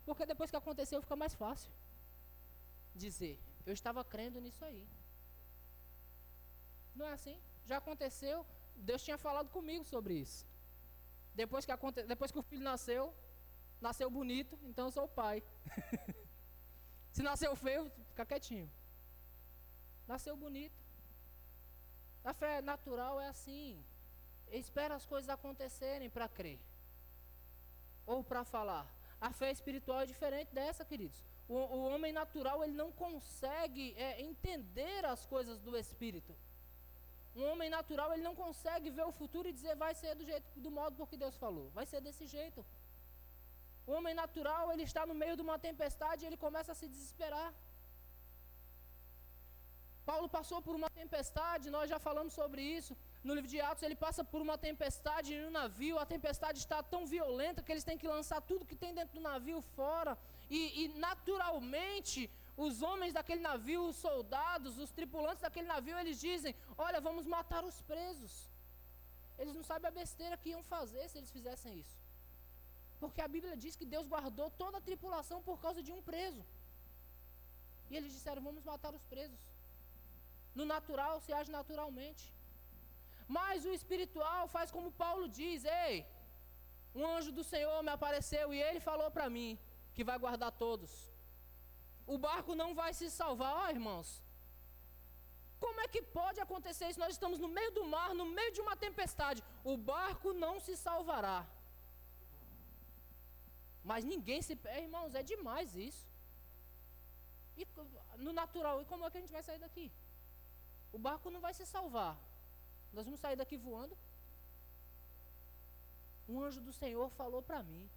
Porque depois que aconteceu, fica mais fácil dizer: Eu estava crendo nisso aí. Não é assim? Já aconteceu, Deus tinha falado comigo sobre isso. Depois que, aconte... Depois que o filho nasceu, nasceu bonito, então eu sou o pai. Se nasceu feio, fica quietinho. Nasceu bonito. A fé natural é assim. Espera as coisas acontecerem para crer. Ou para falar. A fé espiritual é diferente dessa, queridos. O, o homem natural ele não consegue é, entender as coisas do Espírito. Um homem natural ele não consegue ver o futuro e dizer vai ser do jeito, do modo por que Deus falou. Vai ser desse jeito. O homem natural ele está no meio de uma tempestade e ele começa a se desesperar. Paulo passou por uma tempestade, nós já falamos sobre isso. No livro de Atos, ele passa por uma tempestade no navio. A tempestade está tão violenta que eles têm que lançar tudo que tem dentro do navio fora. E, e naturalmente, os homens daquele navio, os soldados, os tripulantes daquele navio, eles dizem: Olha, vamos matar os presos. Eles não sabem a besteira que iam fazer se eles fizessem isso. Porque a Bíblia diz que Deus guardou toda a tripulação por causa de um preso. E eles disseram: Vamos matar os presos. No natural, se age naturalmente. Mas o espiritual faz como Paulo diz: Ei, um anjo do Senhor me apareceu e ele falou para mim que vai guardar todos. O barco não vai se salvar, ó oh, irmãos. Como é que pode acontecer isso? Nós estamos no meio do mar, no meio de uma tempestade. O barco não se salvará. Mas ninguém se. É, irmãos, é demais isso. E no natural, e como é que a gente vai sair daqui? O barco não vai se salvar. Nós vamos sair daqui voando. Um anjo do Senhor falou para mim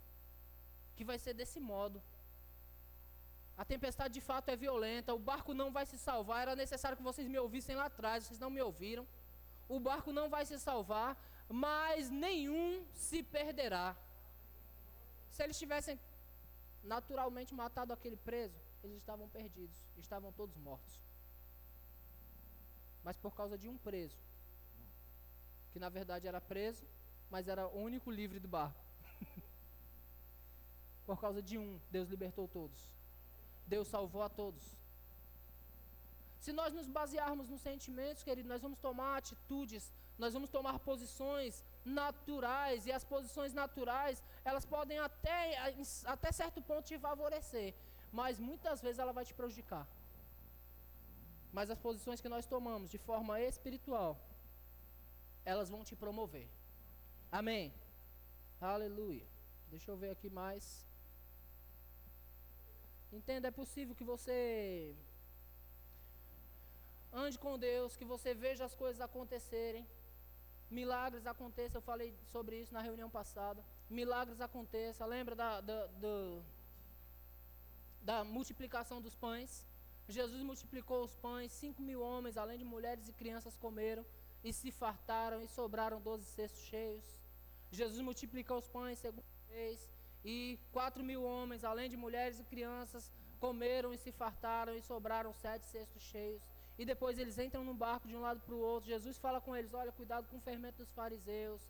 que vai ser desse modo. A tempestade de fato é violenta, o barco não vai se salvar. Era necessário que vocês me ouvissem lá atrás, vocês não me ouviram. O barco não vai se salvar, mas nenhum se perderá. Se eles tivessem naturalmente matado aquele preso, eles estavam perdidos, estavam todos mortos. Mas por causa de um preso, que na verdade era preso, mas era o único livre do barco. Por causa de um, Deus libertou todos. Deus salvou a todos. Se nós nos basearmos nos sentimentos, querido, nós vamos tomar atitudes, nós vamos tomar posições naturais, e as posições naturais, elas podem até, até certo ponto te favorecer, mas muitas vezes ela vai te prejudicar. Mas as posições que nós tomamos de forma espiritual, elas vão te promover. Amém. Aleluia. Deixa eu ver aqui mais. Entenda, é possível que você ande com Deus, que você veja as coisas acontecerem. Milagres aconteçam, eu falei sobre isso na reunião passada. Milagres aconteçam. Lembra da, da, da, da multiplicação dos pães? Jesus multiplicou os pães, cinco mil homens, além de mulheres e crianças comeram e se fartaram e sobraram doze cestos cheios. Jesus multiplicou os pães segunda vez e quatro mil homens, além de mulheres e crianças, comeram e se fartaram e sobraram sete cestos cheios. E depois eles entram no barco de um lado para o outro. Jesus fala com eles: Olha, cuidado com o fermento dos fariseus,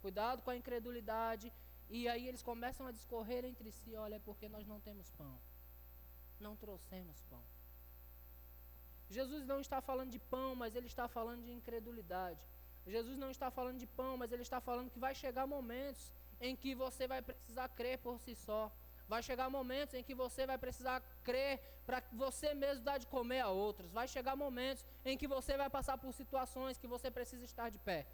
cuidado com a incredulidade. E aí eles começam a discorrer entre si: Olha, é porque nós não temos pão, não trouxemos pão. Jesus não está falando de pão, mas ele está falando de incredulidade. Jesus não está falando de pão, mas ele está falando que vai chegar momentos em que você vai precisar crer por si só. Vai chegar momentos em que você vai precisar crer para você mesmo dar de comer a outros. Vai chegar momentos em que você vai passar por situações que você precisa estar de pé.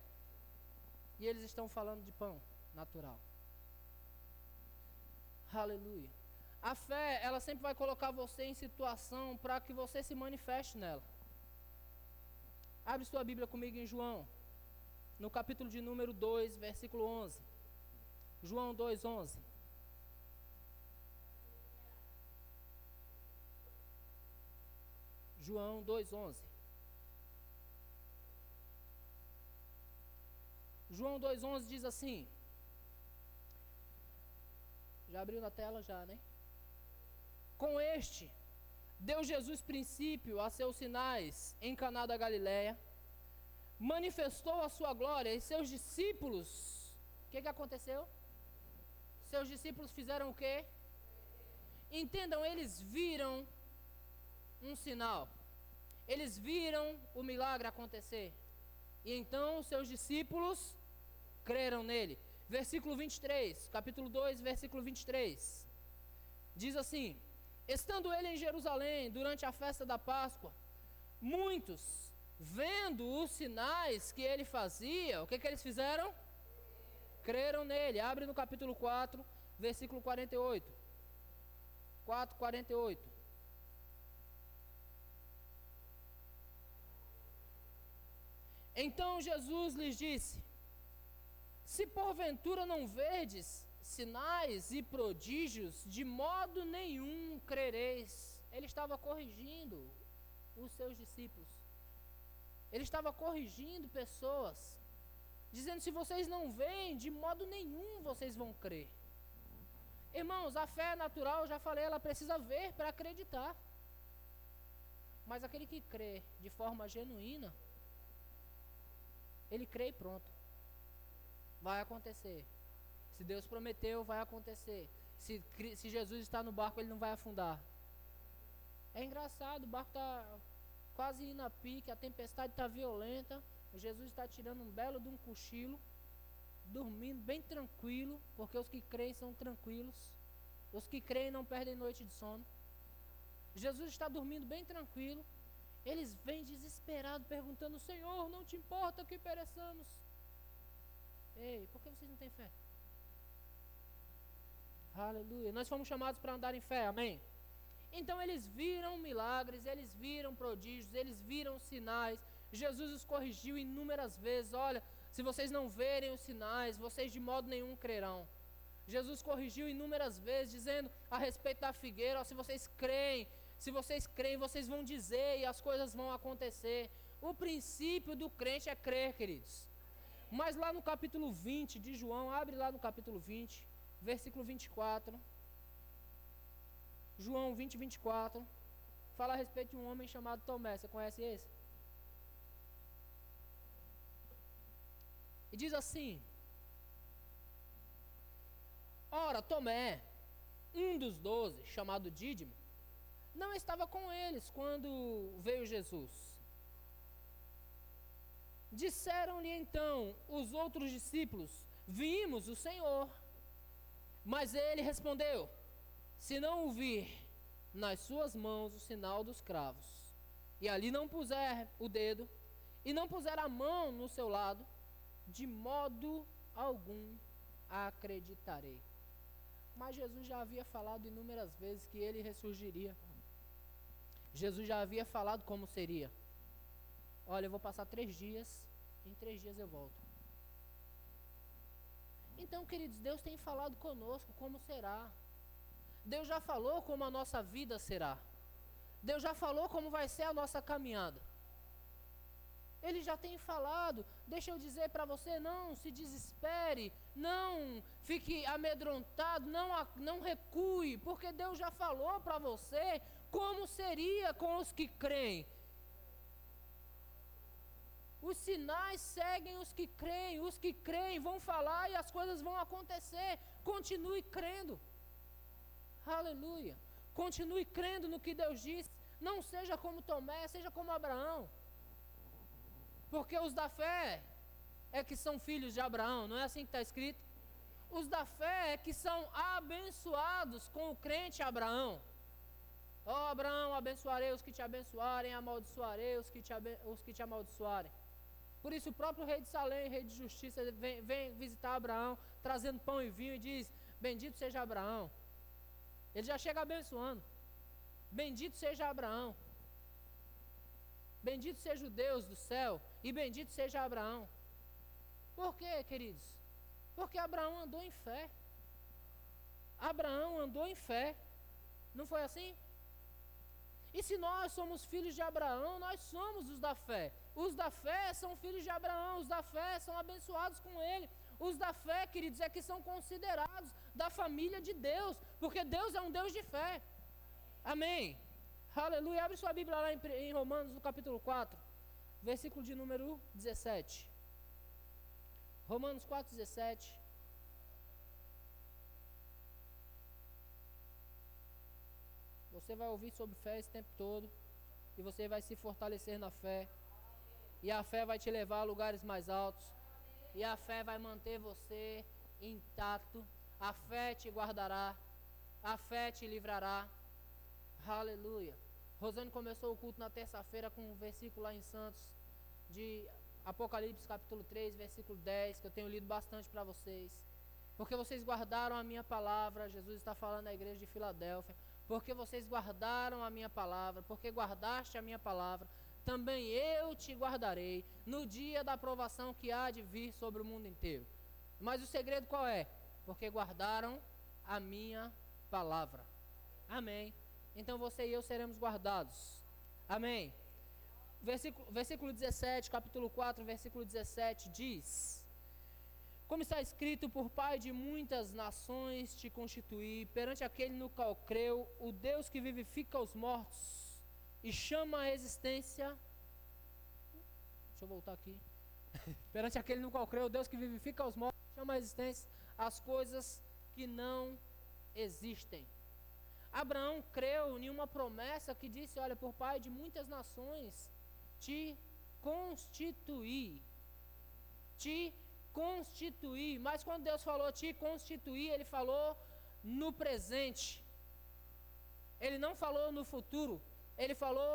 E eles estão falando de pão natural. Aleluia. A fé, ela sempre vai colocar você em situação para que você se manifeste nela. Abre sua Bíblia comigo em João, no capítulo de número 2, versículo 11. João 2, 11. João 2,11. João 2,11 diz assim. Já abriu na tela já, né? Com este, deu Jesus princípio a seus sinais em Caná da Galileia, manifestou a sua glória e seus discípulos, o que, que aconteceu? Seus discípulos fizeram o quê? Entendam, eles viram um sinal. Eles viram o milagre acontecer. E então seus discípulos creram nele. Versículo 23, capítulo 2, versículo 23. Diz assim: Estando ele em Jerusalém durante a festa da Páscoa, muitos, vendo os sinais que ele fazia, o que, que eles fizeram? Creram nele. Abre no capítulo 4, versículo 48. 4, 48. Então Jesus lhes disse: Se porventura não verdes sinais e prodígios, de modo nenhum crereis. Ele estava corrigindo os seus discípulos. Ele estava corrigindo pessoas, dizendo: se vocês não veem, de modo nenhum vocês vão crer. Irmãos, a fé natural, já falei, ela precisa ver para acreditar. Mas aquele que crê de forma genuína, ele crê e pronto. Vai acontecer. Se Deus prometeu, vai acontecer. Se, se Jesus está no barco, ele não vai afundar. É engraçado, o barco está quase indo a pique, a tempestade está violenta. Jesus está tirando um belo de um cochilo, dormindo bem tranquilo, porque os que creem são tranquilos. Os que creem não perdem noite de sono. Jesus está dormindo bem tranquilo. Eles vêm desesperados perguntando: Senhor, não te importa que pereçamos? Ei, por que vocês não têm fé? Aleluia. Nós fomos chamados para andar em fé, amém? Então eles viram milagres, eles viram prodígios, eles viram sinais. Jesus os corrigiu inúmeras vezes: olha, se vocês não verem os sinais, vocês de modo nenhum crerão. Jesus corrigiu inúmeras vezes, dizendo a respeito da figueira: ó, se vocês creem, se vocês creem, vocês vão dizer e as coisas vão acontecer. O princípio do crente é crer, queridos. Mas lá no capítulo 20 de João, abre lá no capítulo 20, versículo 24. João 20, 24. Fala a respeito de um homem chamado Tomé. Você conhece esse? E diz assim: Ora, Tomé, um dos doze, chamado Dídimo, não estava com eles quando veio Jesus. Disseram-lhe então os outros discípulos: Vimos o Senhor. Mas ele respondeu: Se não o vir nas suas mãos o sinal dos cravos, e ali não puser o dedo, e não puser a mão no seu lado, de modo algum acreditarei. Mas Jesus já havia falado inúmeras vezes que ele ressurgiria. Jesus já havia falado como seria. Olha, eu vou passar três dias, em três dias eu volto. Então, queridos, Deus tem falado conosco como será. Deus já falou como a nossa vida será. Deus já falou como vai ser a nossa caminhada. Ele já tem falado. Deixa eu dizer para você: não se desespere, não fique amedrontado, não, não recue, porque Deus já falou para você como seria com os que creem? Os sinais seguem os que creem, os que creem vão falar e as coisas vão acontecer. Continue crendo. Aleluia. Continue crendo no que Deus diz. Não seja como Tomé, seja como Abraão. Porque os da fé é que são filhos de Abraão, não é assim que está escrito? Os da fé é que são abençoados com o crente Abraão. Ó oh, Abraão, abençoarei os que te abençoarem, amaldiçoarei os que te, os que te amaldiçoarem. Por isso o próprio rei de Salém, rei de justiça, vem, vem visitar Abraão, trazendo pão e vinho, e diz: Bendito seja Abraão. Ele já chega abençoando. Bendito seja Abraão. Bendito seja o Deus do céu, e bendito seja Abraão. Por quê, queridos? Porque Abraão andou em fé. Abraão andou em fé. Não foi assim? E se nós somos filhos de Abraão, nós somos os da fé. Os da fé são filhos de Abraão, os da fé são abençoados com ele. Os da fé, queridos, é que são considerados da família de Deus, porque Deus é um Deus de fé. Amém. Aleluia. Abre sua Bíblia lá em, Romanos, no capítulo 4, versículo de número 17. Romanos 4, 17. Você vai ouvir sobre fé esse tempo todo. E você vai se fortalecer na fé. E a fé vai te levar a lugares mais altos. E a fé vai manter você intacto. A fé te guardará. A fé te livrará. Aleluia. Rosane começou o culto na terça-feira com um versículo lá em Santos de Apocalipse capítulo 3, versículo 10, que eu tenho lido bastante para vocês. Porque vocês guardaram a minha palavra, Jesus está falando à igreja de Filadélfia porque vocês guardaram a minha palavra, porque guardaste a minha palavra, também eu te guardarei no dia da aprovação que há de vir sobre o mundo inteiro. Mas o segredo qual é? Porque guardaram a minha palavra. Amém. Então você e eu seremos guardados. Amém. Versículo, versículo 17, capítulo 4, versículo 17 diz: como está escrito, por pai de muitas nações te constituí, perante aquele no qual creu, o Deus que vivifica os mortos e chama a existência. Deixa eu voltar aqui. perante aquele no qual creu, Deus que vivifica os mortos, chama a existência as coisas que não existem. Abraão creu em uma promessa que disse: Olha, por pai de muitas nações te constituí, te constituir. Mas quando Deus falou te constituir, Ele falou no presente. Ele não falou no futuro. Ele falou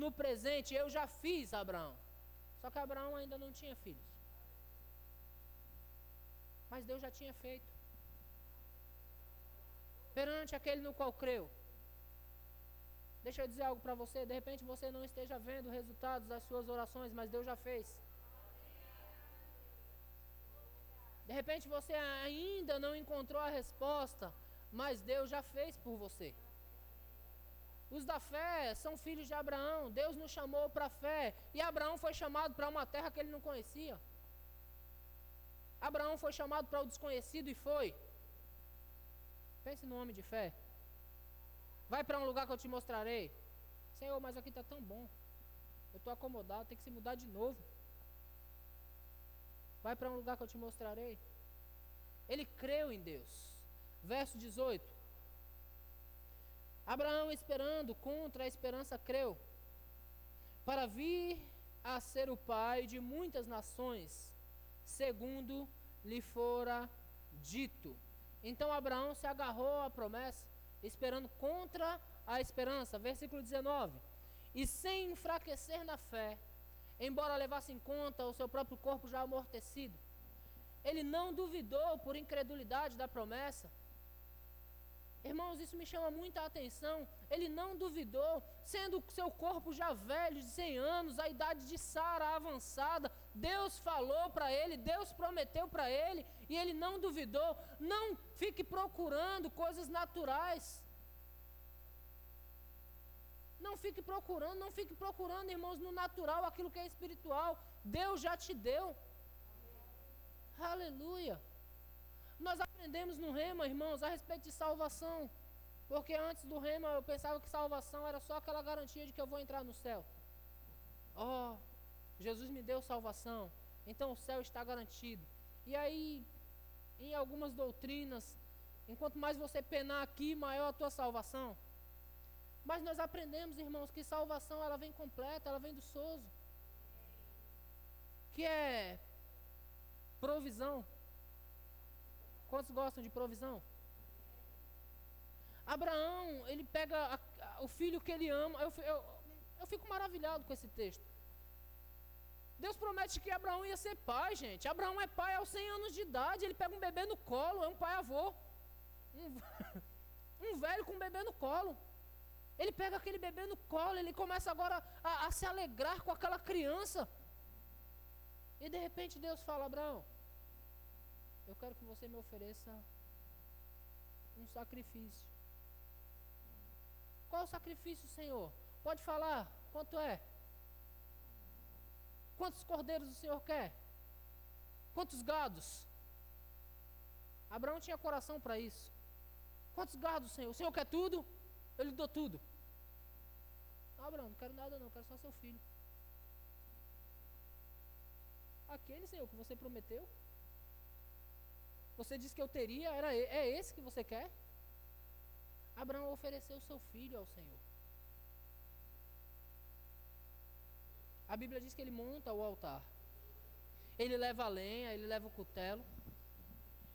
no presente. Eu já fiz Abraão. Só que Abraão ainda não tinha filhos. Mas Deus já tinha feito. Perante aquele no qual creu. Deixa eu dizer algo para você. De repente você não esteja vendo resultados das suas orações, mas Deus já fez. De repente você ainda não encontrou a resposta, mas Deus já fez por você. Os da fé são filhos de Abraão. Deus nos chamou para a fé. E Abraão foi chamado para uma terra que ele não conhecia. Abraão foi chamado para o desconhecido e foi. Pense no homem de fé. Vai para um lugar que eu te mostrarei. Senhor, mas aqui está tão bom. Eu estou acomodado, tem que se mudar de novo. Vai para um lugar que eu te mostrarei. Ele creu em Deus. Verso 18. Abraão, esperando contra a esperança, creu, para vir a ser o pai de muitas nações, segundo lhe fora dito. Então Abraão se agarrou à promessa, esperando contra a esperança. Versículo 19. E sem enfraquecer na fé, embora levasse em conta o seu próprio corpo já amortecido. Ele não duvidou por incredulidade da promessa. Irmãos, isso me chama muita atenção. Ele não duvidou, sendo seu corpo já velho, de 100 anos, a idade de Sara avançada. Deus falou para ele, Deus prometeu para ele, e ele não duvidou. Não fique procurando coisas naturais. Não fique procurando, não fique procurando, irmãos, no natural aquilo que é espiritual. Deus já te deu. Aleluia. Nós aprendemos no rema, irmãos, a respeito de salvação. Porque antes do rema eu pensava que salvação era só aquela garantia de que eu vou entrar no céu. Oh, Jesus me deu salvação. Então o céu está garantido. E aí, em algumas doutrinas, enquanto mais você penar aqui, maior a tua salvação. Mas nós aprendemos, irmãos, que salvação ela vem completa, ela vem do sozo. Que é provisão. Quantos gostam de provisão? Abraão, ele pega a, a, o filho que ele ama. Eu, eu, eu fico maravilhado com esse texto. Deus promete que Abraão ia ser pai, gente. Abraão é pai aos 100 anos de idade. Ele pega um bebê no colo, é um pai-avô. Um, um velho com um bebê no colo. Ele pega aquele bebê no colo, ele começa agora a, a se alegrar com aquela criança. E de repente Deus fala: Abraão, eu quero que você me ofereça um sacrifício. Qual o sacrifício, Senhor? Pode falar, quanto é? Quantos cordeiros o Senhor quer? Quantos gados? Abraão tinha coração para isso. Quantos gados, Senhor? O Senhor quer tudo? Eu lhe dou tudo. Não, Abraão, não quero nada não, quero só seu filho. Aquele, Senhor, que você prometeu. Você disse que eu teria, era, é esse que você quer? Abraão ofereceu seu filho ao Senhor. A Bíblia diz que ele monta o altar. Ele leva a lenha, ele leva o cutelo,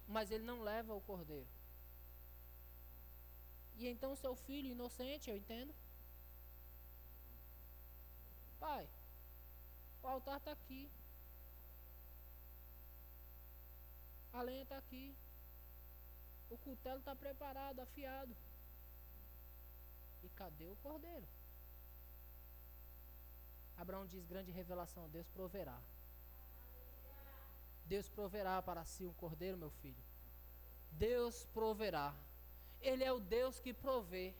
mas ele não leva o cordeiro. E então seu filho inocente, eu entendo. Pai, o altar está aqui. A lenha está aqui. O cutelo está preparado, afiado. E cadê o cordeiro? Abraão diz: grande revelação, Deus proverá. Deus proverá para si um cordeiro, meu filho. Deus proverá. Ele é o Deus que provê.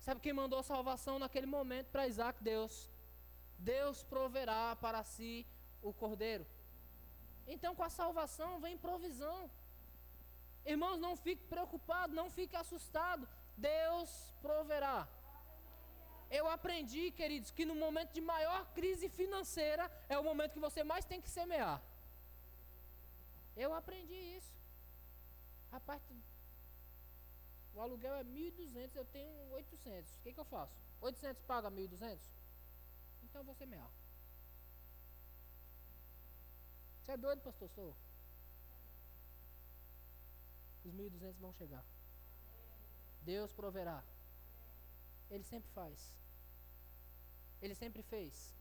Sabe quem mandou salvação naquele momento para Isaac? Deus. Deus proverá para si o cordeiro. Então, com a salvação vem provisão. Irmãos, não fique preocupado, não fique assustado. Deus proverá. Eu aprendi, queridos, que no momento de maior crise financeira é o momento que você mais tem que semear. Eu aprendi isso. Rapaz, o aluguel é 1.200, eu tenho 800. O que, que eu faço? 800 paga 1.200? Então eu vou semear. Você é doido, pastor? Sou. Os 1.200 vão chegar. Deus proverá. Ele sempre faz. Ele sempre fez.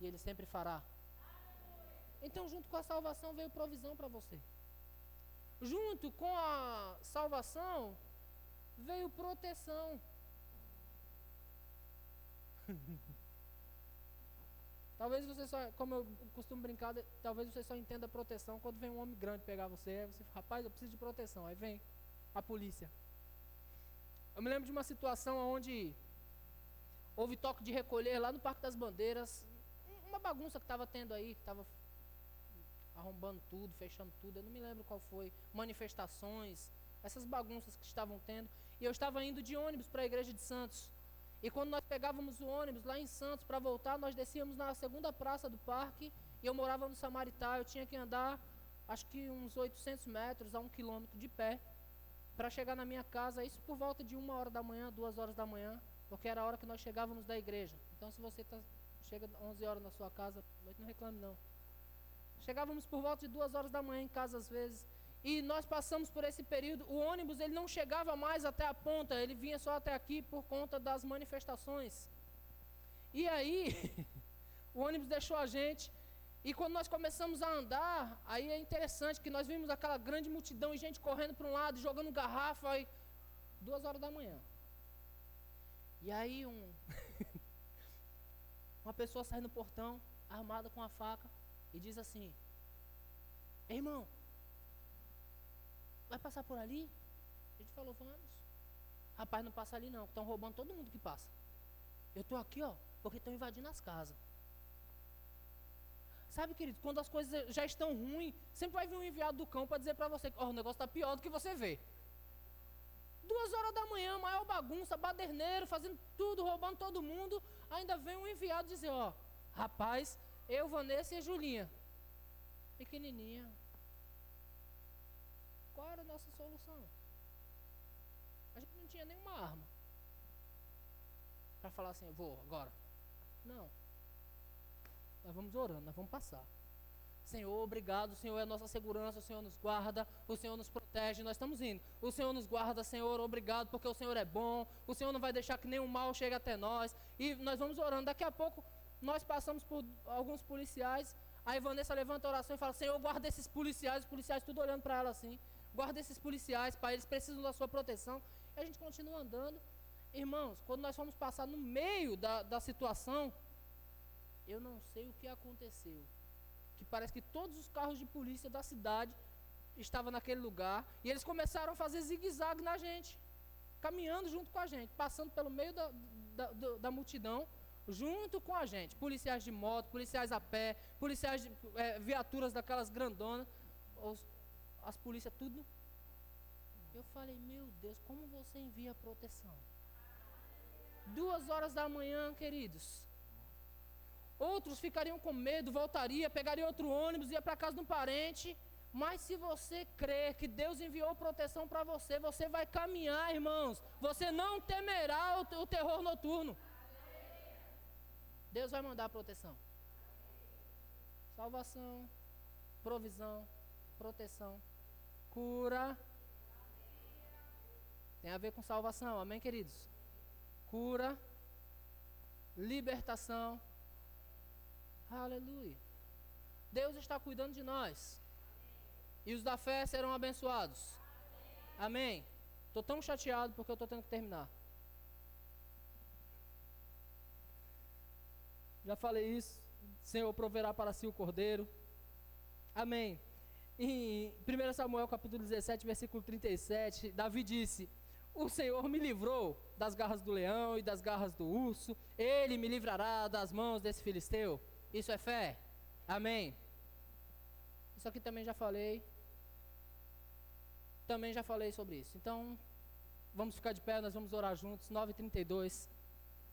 E ele sempre fará. Então, junto com a salvação veio provisão para você. Junto com a salvação veio proteção. talvez você só, como eu costumo brincar, talvez você só entenda proteção quando vem um homem grande pegar você. Aí você fala, rapaz, eu preciso de proteção. Aí vem a polícia. Eu me lembro de uma situação onde houve toque de recolher lá no Parque das Bandeiras. Uma bagunça que estava tendo aí, que estava arrombando tudo, fechando tudo. Eu não me lembro qual foi. Manifestações, essas bagunças que estavam tendo. E eu estava indo de ônibus para a igreja de Santos. E quando nós pegávamos o ônibus lá em Santos para voltar, nós descíamos na segunda praça do parque. E eu morava no Samaritá. Eu tinha que andar, acho que uns 800 metros a um quilômetro de pé para chegar na minha casa, isso por volta de uma hora da manhã, duas horas da manhã, porque era a hora que nós chegávamos da igreja. Então, se você tá, chega 11 horas na sua casa, não reclame não. Chegávamos por volta de duas horas da manhã em casa às vezes, e nós passamos por esse período. O ônibus ele não chegava mais até a ponta, ele vinha só até aqui por conta das manifestações. E aí, o ônibus deixou a gente e quando nós começamos a andar, aí é interessante que nós vimos aquela grande multidão e gente correndo para um lado, jogando garrafa, aí, duas horas da manhã. E aí um uma pessoa sai no portão, armada com a faca, e diz assim, irmão, vai passar por ali? A gente falou, vamos. Rapaz, não passa ali não, estão roubando todo mundo que passa. Eu estou aqui, ó, porque estão invadindo as casas. Sabe, querido, quando as coisas já estão ruins, sempre vai vir um enviado do cão para dizer para você que oh, o negócio está pior do que você vê. Duas horas da manhã, maior bagunça, baderneiro, fazendo tudo, roubando todo mundo. Ainda vem um enviado dizer, ó, rapaz, eu, Vanessa e a Julinha. Pequenininha. Qual era a nossa solução? A gente não tinha nenhuma arma. Para falar assim, eu vou agora. Não. Nós vamos orando, nós vamos passar. Senhor, obrigado, o Senhor é a nossa segurança, o Senhor nos guarda, o Senhor nos protege, nós estamos indo. O Senhor nos guarda, Senhor, obrigado, porque o Senhor é bom, o Senhor não vai deixar que nenhum mal chegue até nós. E nós vamos orando. Daqui a pouco nós passamos por alguns policiais. Aí Vanessa levanta a oração e fala: Senhor, guarda esses policiais, os policiais tudo olhando para ela assim. Guarda esses policiais, Pai, eles precisam da sua proteção. E a gente continua andando. Irmãos, quando nós fomos passar no meio da, da situação, eu não sei o que aconteceu. Que parece que todos os carros de polícia da cidade estavam naquele lugar e eles começaram a fazer zigue-zague na gente, caminhando junto com a gente, passando pelo meio da, da, da multidão junto com a gente. Policiais de moto, policiais a pé, policiais de é, viaturas daquelas grandonas, os, as polícias, tudo. Eu falei, meu Deus, como você envia proteção? Duas horas da manhã, queridos. Outros ficariam com medo, voltaria, pegaria outro ônibus, ia para casa de um parente. Mas se você crer que Deus enviou proteção para você, você vai caminhar, irmãos. Você não temerá o, o terror noturno. Deus vai mandar proteção. Salvação, provisão, proteção, cura. Tem a ver com salvação, amém, queridos? Cura, libertação. Aleluia. Deus está cuidando de nós. E os da fé serão abençoados. Amém. Estou tão chateado porque eu estou tendo que terminar. Já falei isso. Senhor proverá para si o cordeiro. Amém. Em 1 Samuel capítulo 17, versículo 37, Davi disse: O Senhor me livrou das garras do leão e das garras do urso, ele me livrará das mãos desse filisteu. Isso é fé. Amém. Isso aqui também já falei. Também já falei sobre isso. Então, vamos ficar de pé, nós vamos orar juntos. 9h32.